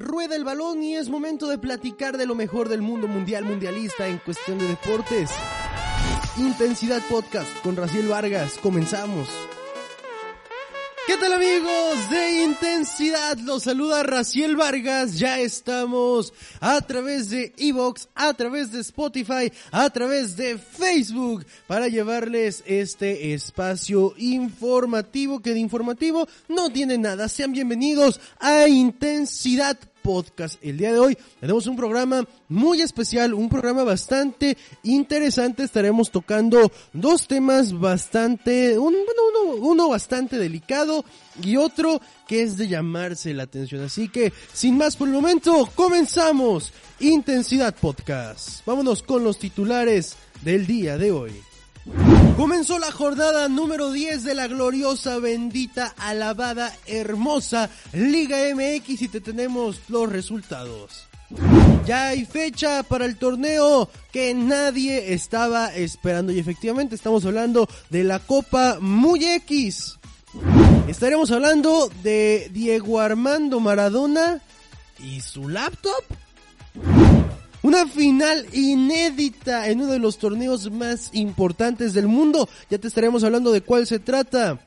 Rueda el balón y es momento de platicar de lo mejor del mundo mundial mundialista en cuestión de deportes. Intensidad Podcast con Raciel Vargas. Comenzamos. ¿Qué tal amigos de Intensidad? Los saluda Raciel Vargas. Ya estamos a través de Evox, a través de Spotify, a través de Facebook para llevarles este espacio informativo que de informativo no tiene nada. Sean bienvenidos a Intensidad podcast. El día de hoy tenemos un programa muy especial, un programa bastante interesante. Estaremos tocando dos temas bastante, uno, uno bastante delicado y otro que es de llamarse la atención. Así que, sin más por el momento, comenzamos Intensidad Podcast. Vámonos con los titulares del día de hoy. Comenzó la jornada número 10 de la gloriosa, bendita, alabada, hermosa Liga MX y te tenemos los resultados. Ya hay fecha para el torneo que nadie estaba esperando y efectivamente estamos hablando de la Copa Muy X. Estaremos hablando de Diego Armando Maradona y su laptop. Una final inédita en uno de los torneos más importantes del mundo. Ya te estaremos hablando de cuál se trata.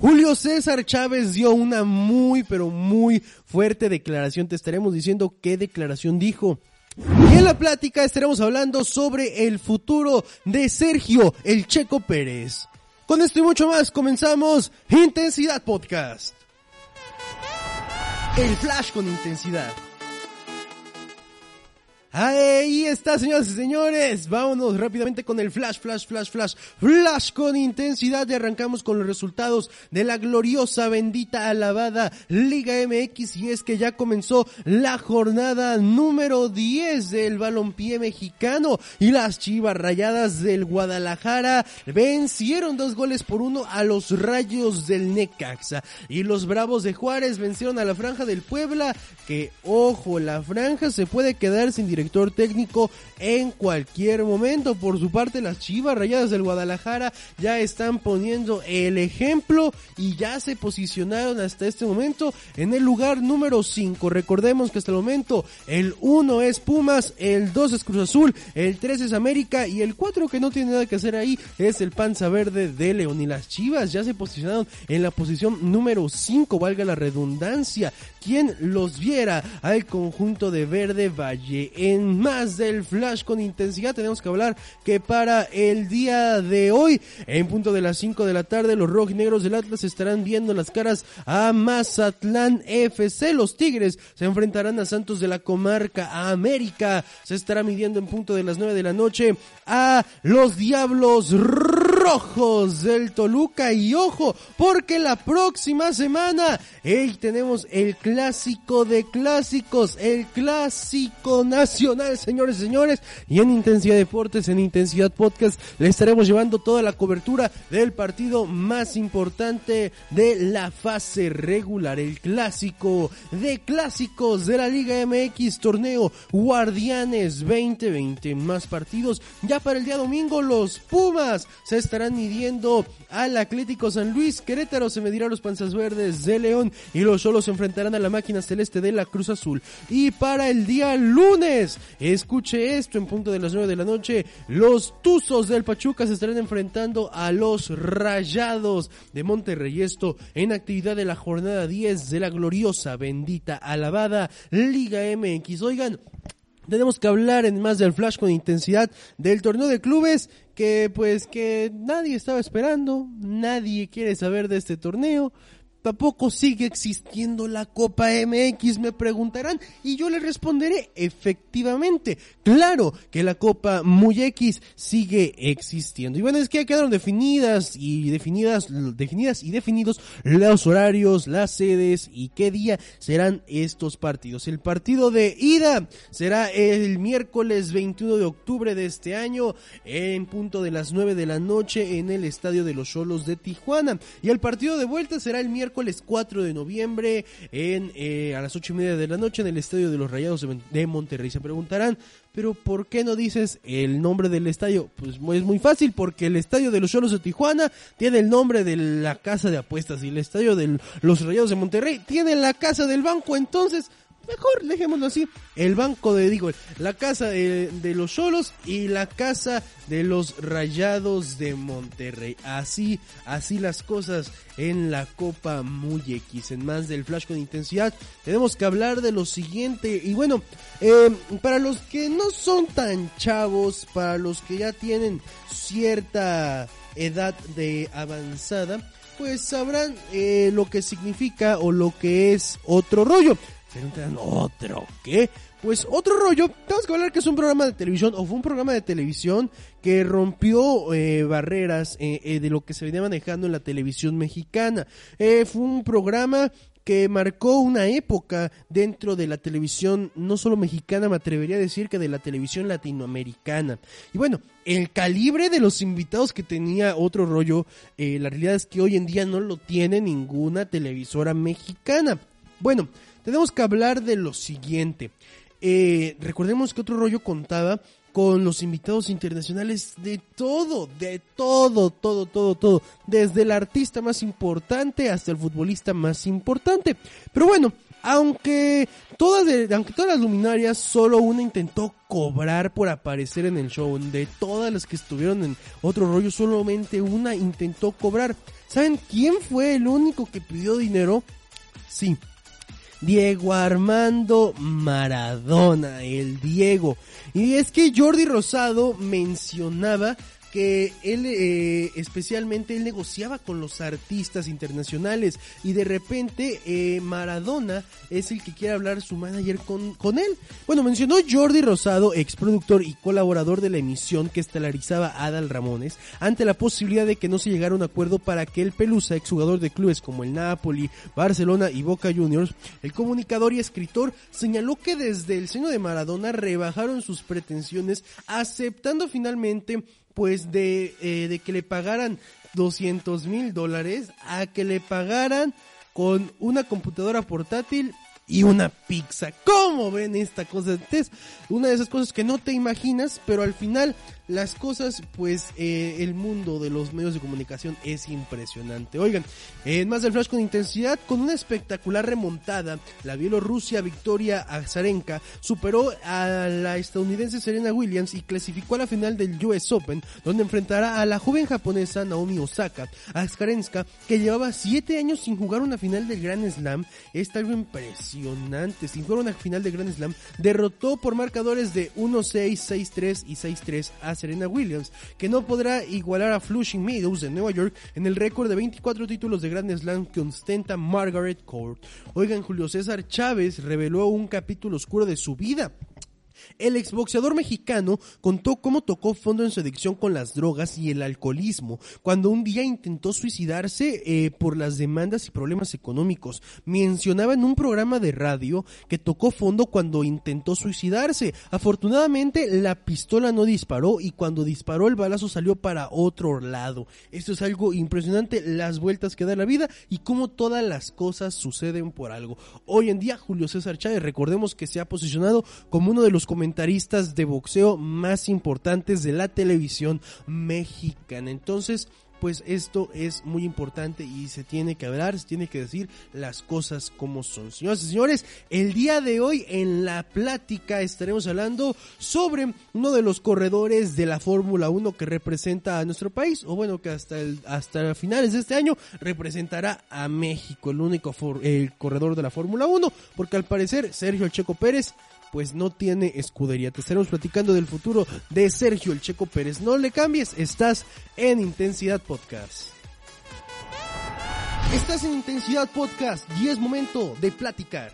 Julio César Chávez dio una muy pero muy fuerte declaración. Te estaremos diciendo qué declaración dijo. Y en la plática estaremos hablando sobre el futuro de Sergio El Checo Pérez. Con esto y mucho más comenzamos Intensidad Podcast. El flash con intensidad. Ahí está, señoras y señores. Vámonos rápidamente con el flash, flash, flash, flash, flash con intensidad y arrancamos con los resultados de la gloriosa, bendita, alabada Liga MX y es que ya comenzó la jornada número 10 del balompié mexicano. Y las chivas rayadas del Guadalajara vencieron dos goles por uno a los rayos del Necaxa. Y los bravos de Juárez vencieron a la franja del Puebla que, ojo, la franja se puede quedar sin dirección técnico en cualquier momento. Por su parte, las Chivas Rayadas del Guadalajara ya están poniendo el ejemplo y ya se posicionaron hasta este momento en el lugar número 5. Recordemos que hasta el momento el 1 es Pumas, el 2 es Cruz Azul, el 3 es América y el 4 que no tiene nada que hacer ahí es el Panza Verde de León. Y las Chivas ya se posicionaron en la posición número 5, valga la redundancia. Quien los viera al conjunto de Verde Valle en más del flash con intensidad tenemos que hablar que para el día de hoy, en punto de las 5 de la tarde, los rojinegros del Atlas estarán viendo las caras a Mazatlán FC. Los Tigres se enfrentarán a Santos de la Comarca, a América. Se estará midiendo en punto de las 9 de la noche a los Diablos Rojos del Toluca. Y ojo, porque la próxima semana hey, tenemos el clásico de clásicos, el clásico nacional, señores y señores. Y en Intensidad Deportes, en Intensidad Podcast, le estaremos llevando toda la cobertura del partido más importante de la fase regular, el clásico de clásicos de la Liga MX, torneo Guardianes 2020. Más partidos ya para el día domingo, los Pumas se estarán midiendo al Atlético San Luis, Querétaro se medirá a los Panzas Verdes de León y los solos se enfrentarán a la máquina celeste de la Cruz Azul. Y para el día lunes, escuche esto, en punto de las 9 de la noche, los Tuzos del Pachuca se estarán enfrentando a los Rayados de Monterrey. Esto en actividad de la jornada 10 de la gloriosa, bendita, alabada Liga MX. Oigan, tenemos que hablar en más del flash con intensidad del torneo de clubes que pues que nadie estaba esperando, nadie quiere saber de este torneo, tampoco sigue existiendo la Copa MX, me preguntarán, y yo les responderé, efectivamente, claro que la Copa Muy X sigue existiendo. Y bueno, es que ya quedaron definidas y definidas, definidas y definidos los horarios, las sedes y qué día serán estos partidos. El partido de ida será el miércoles 21 de octubre de este año en punto de las 9 de la noche en el Estadio de los Cholos de Tijuana. Y el partido de vuelta será el miércoles 4 de noviembre en, eh, a las 8 y media de la noche en el Estadio de los Rayados de Monterrey. Se preguntarán, pero ¿por qué no dices el nombre del estadio? Pues es muy fácil, porque el estadio de los Cholos de Tijuana tiene el nombre de la casa de apuestas y el estadio de los Rayados de Monterrey tiene la casa del banco, entonces mejor dejémoslo así, el banco de, digo, la casa de, los solos y la casa de los rayados de Monterrey. Así, así las cosas en la Copa Muy. En más del Flash con intensidad, tenemos que hablar de lo siguiente. Y bueno, eh, para los que no son tan chavos, para los que ya tienen cierta edad de avanzada, pues sabrán eh, lo que significa o lo que es otro rollo ¿otro qué? Pues otro rollo, tenemos que hablar que es un programa de televisión, o fue un programa de televisión que rompió eh, barreras eh, eh, de lo que se venía manejando en la televisión mexicana. fue un programa que marcó una época dentro de la televisión, no solo mexicana, me atrevería a decir que de la televisión latinoamericana. Y bueno, el calibre de los invitados que tenía otro rollo, la realidad es que hoy en día no lo tiene ninguna televisora mexicana. Bueno, tenemos que hablar de lo siguiente. Eh, recordemos que otro rollo contaba con los invitados internacionales de todo, de todo, todo, todo, todo, desde el artista más importante hasta el futbolista más importante. Pero bueno, aunque todas, aunque todas las luminarias, solo una intentó cobrar por aparecer en el show. De todas las que estuvieron en otro rollo, solamente una intentó cobrar. ¿Saben quién fue el único que pidió dinero? Sí, Diego Armando Maradona, el Diego. Y es que Jordi Rosado mencionaba que él eh, especialmente él negociaba con los artistas internacionales y de repente eh, Maradona es el que quiere hablar su manager con, con él. Bueno, mencionó Jordi Rosado, ex productor y colaborador de la emisión que estelarizaba Adal Ramones, ante la posibilidad de que no se llegara a un acuerdo para que el Pelusa, exjugador de clubes como el Napoli, Barcelona y Boca Juniors, el comunicador y escritor señaló que desde el seno de Maradona rebajaron sus pretensiones aceptando finalmente pues de, eh, de que le pagaran 200 mil dólares a que le pagaran con una computadora portátil y una pizza. ¿Cómo ven esta cosa? Es una de esas cosas que no te imaginas, pero al final las cosas, pues eh, el mundo de los medios de comunicación es impresionante. Oigan, en más del flash con intensidad, con una espectacular remontada, la Bielorrusia Victoria Azarenka superó a la estadounidense Serena Williams y clasificó a la final del US Open, donde enfrentará a la joven japonesa Naomi Osaka. Azarenka, que llevaba 7 años sin jugar una final del Grand Slam, está algo impresionante. Sin jugar una final del Grand Slam, derrotó por marcadores de 1-6, 6-3 y 6-3 a Serena Williams, que no podrá igualar a Flushing Meadows de Nueva York en el récord de 24 títulos de Grand Slam que ostenta Margaret Court. Oigan, Julio César Chávez reveló un capítulo oscuro de su vida el exboxeador mexicano contó cómo tocó fondo en su adicción con las drogas y el alcoholismo, cuando un día intentó suicidarse eh, por las demandas y problemas económicos. Mencionaba en un programa de radio que tocó fondo cuando intentó suicidarse. Afortunadamente la pistola no disparó y cuando disparó el balazo salió para otro lado. Esto es algo impresionante, las vueltas que da la vida y cómo todas las cosas suceden por algo. Hoy en día Julio César Chávez, recordemos que se ha posicionado como uno de los comentaristas de boxeo más importantes de la televisión mexicana. Entonces, pues esto es muy importante y se tiene que hablar, se tiene que decir las cosas como son. Señoras y señores, el día de hoy en la plática estaremos hablando sobre uno de los corredores de la Fórmula 1 que representa a nuestro país, o bueno, que hasta hasta finales de este año representará a México, el único el corredor de la Fórmula 1, porque al parecer Sergio Checo Pérez pues no tiene escudería. Te estaremos platicando del futuro de Sergio El Checo Pérez. No le cambies, estás en Intensidad Podcast. Estás en Intensidad Podcast y es momento de platicar.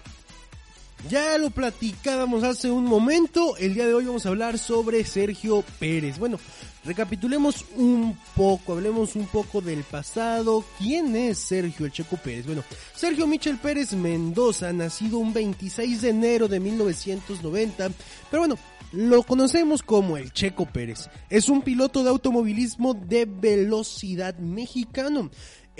Ya lo platicábamos hace un momento, el día de hoy vamos a hablar sobre Sergio Pérez. Bueno, recapitulemos un poco, hablemos un poco del pasado. ¿Quién es Sergio el Checo Pérez? Bueno, Sergio Michel Pérez Mendoza, nacido un 26 de enero de 1990, pero bueno, lo conocemos como el Checo Pérez. Es un piloto de automovilismo de velocidad mexicano.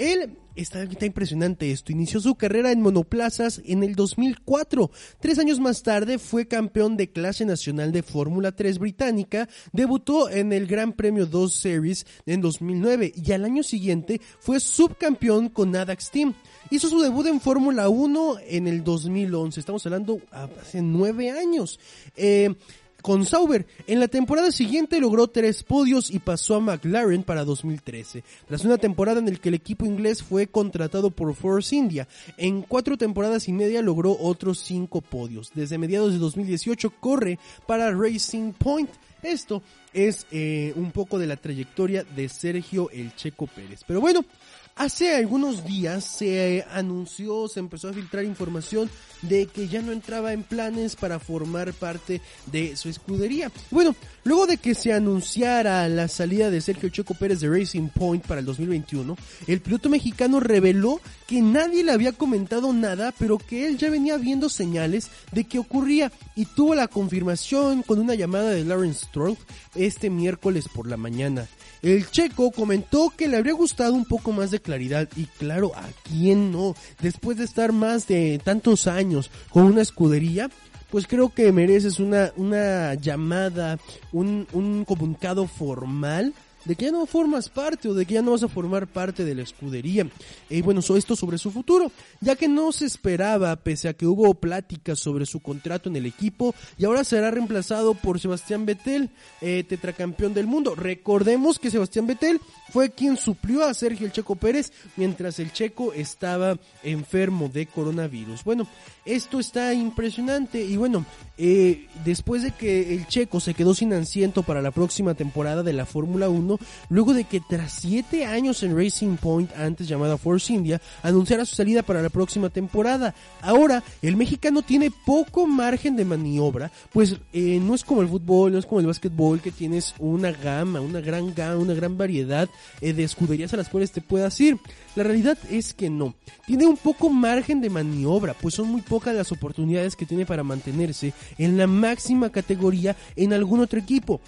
Él está, impresionante esto. Inició su carrera en monoplazas en el 2004. Tres años más tarde fue campeón de clase nacional de Fórmula 3 británica. Debutó en el Gran Premio 2 Series en 2009 y al año siguiente fue subcampeón con Adax Team. Hizo su debut en Fórmula 1 en el 2011. Estamos hablando hace nueve años. Eh, con Sauber. En la temporada siguiente logró tres podios y pasó a McLaren para 2013, tras una temporada en la que el equipo inglés fue contratado por Force India. En cuatro temporadas y media logró otros cinco podios. Desde mediados de 2018 corre para Racing Point. Esto es eh, un poco de la trayectoria de Sergio El Checo Pérez. Pero bueno, Hace algunos días se anunció, se empezó a filtrar información de que ya no entraba en planes para formar parte de su escudería. Bueno, luego de que se anunciara la salida de Sergio Checo Pérez de Racing Point para el 2021, el piloto mexicano reveló que nadie le había comentado nada, pero que él ya venía viendo señales de que ocurría y tuvo la confirmación con una llamada de Lawrence Stroll este miércoles por la mañana. El checo comentó que le habría gustado un poco más de claridad y claro, ¿a quién no? Después de estar más de tantos años con una escudería, pues creo que mereces una, una llamada, un, un comunicado formal de que ya no formas parte o de que ya no vas a formar parte de la escudería. Y bueno, esto sobre su futuro, ya que no se esperaba, pese a que hubo pláticas sobre su contrato en el equipo, y ahora será reemplazado por Sebastián Vettel, eh, tetracampeón del mundo. Recordemos que Sebastián Vettel fue quien suplió a Sergio el Checo Pérez mientras el Checo estaba enfermo de coronavirus. Bueno, esto está impresionante y bueno, eh, después de que el Checo se quedó sin asiento para la próxima temporada de la Fórmula 1, luego de que tras siete años en Racing Point, antes llamada Force India, anunciara su salida para la próxima temporada. Ahora, el mexicano tiene poco margen de maniobra, pues eh, no es como el fútbol, no es como el básquetbol que tienes una gama, una gran gama, una gran variedad eh, de escuderías a las cuales te puedas ir. La realidad es que no. Tiene un poco margen de maniobra, pues son muy pocas las oportunidades que tiene para mantenerse en la máxima categoría en algún otro equipo.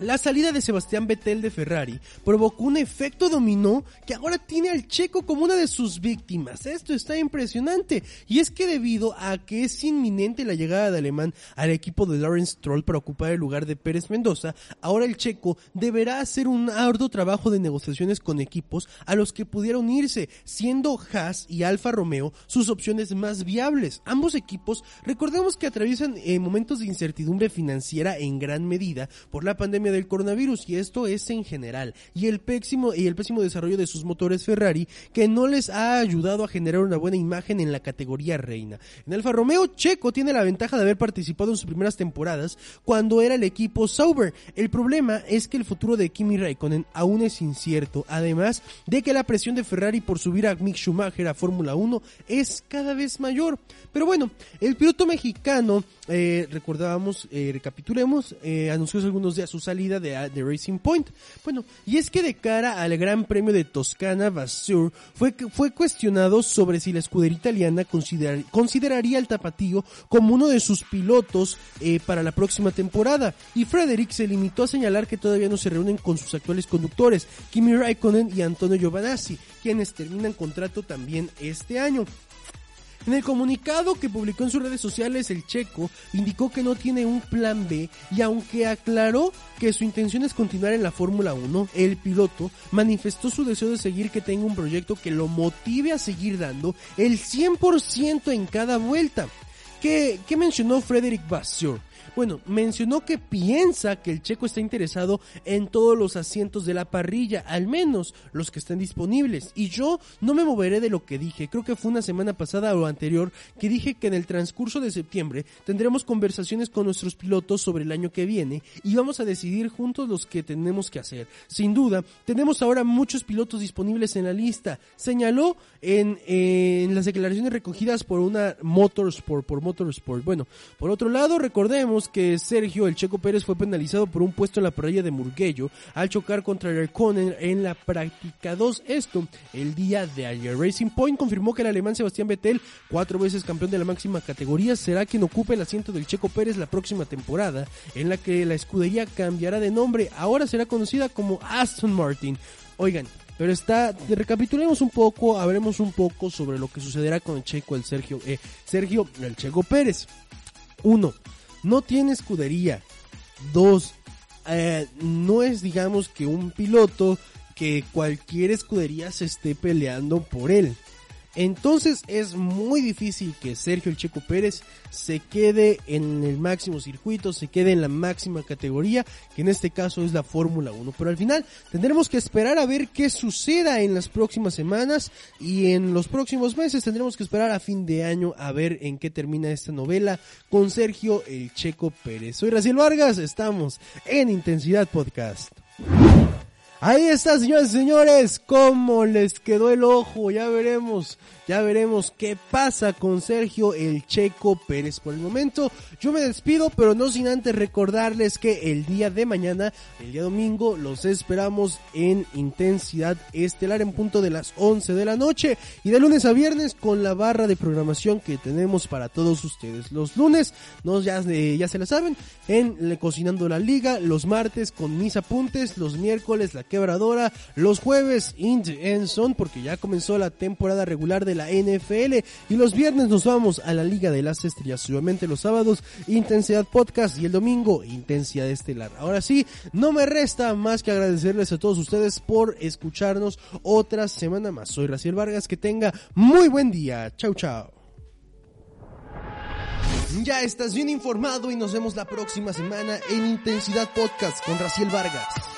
La salida de Sebastián Vettel de Ferrari provocó un efecto dominó que ahora tiene al checo como una de sus víctimas. Esto está impresionante. Y es que debido a que es inminente la llegada de alemán al equipo de Lawrence Stroll para ocupar el lugar de Pérez Mendoza, ahora el checo deberá hacer un arduo trabajo de negociaciones con equipos a los que pudiera unirse, siendo Haas y Alfa Romeo sus opciones más viables. Ambos equipos, recordemos que atraviesan eh, momentos de incertidumbre financiera en gran medida por la pandemia del coronavirus y esto es en general y el pésimo y el pésimo desarrollo de sus motores Ferrari que no les ha ayudado a generar una buena imagen en la categoría reina. En Alfa Romeo Checo tiene la ventaja de haber participado en sus primeras temporadas cuando era el equipo Sauber. El problema es que el futuro de Kimi Raikkonen aún es incierto, además de que la presión de Ferrari por subir a Mick Schumacher a Fórmula 1 es cada vez mayor. Pero bueno, el piloto mexicano eh, recordábamos, eh, recapitulemos, eh, anunció hace algunos días su salida de, de, Racing Point. Bueno, y es que de cara al Gran Premio de Toscana, Vasseur fue, fue cuestionado sobre si la escudería italiana considerar, consideraría al tapatío como uno de sus pilotos eh, para la próxima temporada. Y Frederick se limitó a señalar que todavía no se reúnen con sus actuales conductores, Kimi Raikkonen y Antonio Giovanazzi, quienes terminan contrato también este año. En el comunicado que publicó en sus redes sociales, el checo indicó que no tiene un plan B y aunque aclaró que su intención es continuar en la Fórmula 1, el piloto manifestó su deseo de seguir que tenga un proyecto que lo motive a seguir dando el 100% en cada vuelta. ¿Qué, mencionó Frederick Vasseur? Bueno, mencionó que piensa que el checo está interesado en todos los asientos de la parrilla, al menos los que estén disponibles. Y yo no me moveré de lo que dije, creo que fue una semana pasada o anterior que dije que en el transcurso de septiembre tendremos conversaciones con nuestros pilotos sobre el año que viene y vamos a decidir juntos los que tenemos que hacer. Sin duda, tenemos ahora muchos pilotos disponibles en la lista, señaló en, en las declaraciones recogidas por una Motorsport, por Motorsport. Bueno, por otro lado, recordemos que Sergio El Checo Pérez fue penalizado por un puesto en la parrilla de Murguello al chocar contra Raikkonen en la práctica 2. Esto el día de ayer. Racing Point confirmó que el alemán Sebastián Vettel, cuatro veces campeón de la máxima categoría, será quien ocupe el asiento del Checo Pérez la próxima temporada, en la que la escudería cambiará de nombre. Ahora será conocida como Aston Martin. Oigan, pero está, recapitulemos un poco, hablemos un poco sobre lo que sucederá con el Checo, el Sergio, eh, Sergio, el Checo Pérez. Uno, no tiene escudería. Dos, eh, no es digamos que un piloto que cualquier escudería se esté peleando por él. Entonces es muy difícil que Sergio el Checo Pérez se quede en el máximo circuito, se quede en la máxima categoría, que en este caso es la Fórmula 1. Pero al final tendremos que esperar a ver qué suceda en las próximas semanas y en los próximos meses tendremos que esperar a fin de año a ver en qué termina esta novela con Sergio el Checo Pérez. Soy Raciel Vargas, estamos en Intensidad Podcast. Ahí está, señores y señores, cómo les quedó el ojo, ya veremos ya veremos qué pasa con Sergio el Checo Pérez. Por el momento, yo me despido, pero no sin antes recordarles que el día de mañana, el día domingo, los esperamos en intensidad estelar en punto de las 11 de la noche y de lunes a viernes con la barra de programación que tenemos para todos ustedes. Los lunes, no, ya, ya se la saben, en Cocinando la Liga, los martes con mis apuntes, los miércoles la quebradora, los jueves Int Son, porque ya comenzó la temporada regular de la NFL y los viernes nos vamos a la Liga de las Estrellas. Obviamente los sábados Intensidad Podcast y el domingo Intensidad Estelar. Ahora sí, no me resta más que agradecerles a todos ustedes por escucharnos otra semana más. Soy Raciel Vargas, que tenga muy buen día. Chau chau. Ya estás bien informado y nos vemos la próxima semana en Intensidad Podcast con Raciel Vargas.